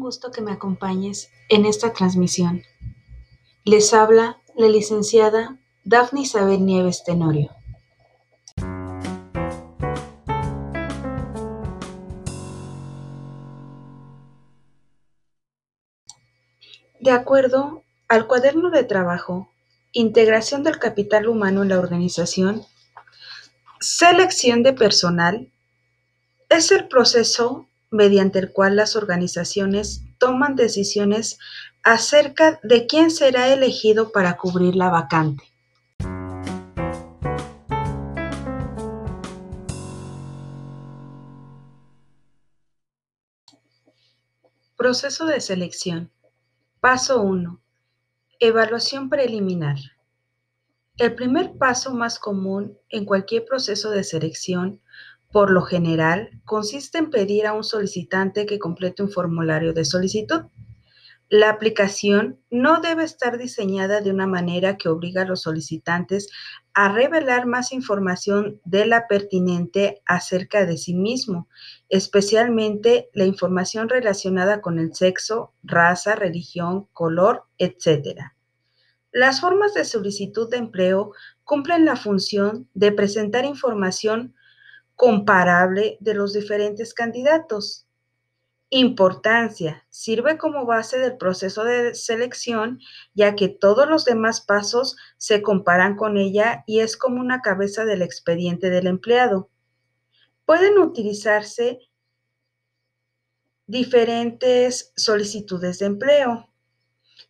gusto que me acompañes en esta transmisión. Les habla la licenciada Dafne Isabel Nieves Tenorio. De acuerdo al cuaderno de trabajo, integración del capital humano en la organización, selección de personal es el proceso mediante el cual las organizaciones toman decisiones acerca de quién será elegido para cubrir la vacante. Proceso de selección. Paso 1. Evaluación preliminar. El primer paso más común en cualquier proceso de selección por lo general, consiste en pedir a un solicitante que complete un formulario de solicitud. La aplicación no debe estar diseñada de una manera que obliga a los solicitantes a revelar más información de la pertinente acerca de sí mismo, especialmente la información relacionada con el sexo, raza, religión, color, etc. Las formas de solicitud de empleo cumplen la función de presentar información comparable de los diferentes candidatos. Importancia. Sirve como base del proceso de selección, ya que todos los demás pasos se comparan con ella y es como una cabeza del expediente del empleado. Pueden utilizarse diferentes solicitudes de empleo.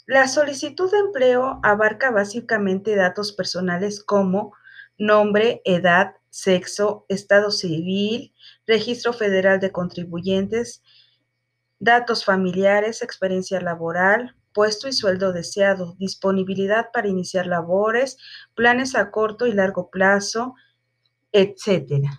La solicitud de empleo abarca básicamente datos personales como nombre, edad, sexo, estado civil, registro federal de contribuyentes, datos familiares, experiencia laboral, puesto y sueldo deseado, disponibilidad para iniciar labores, planes a corto y largo plazo, etcétera.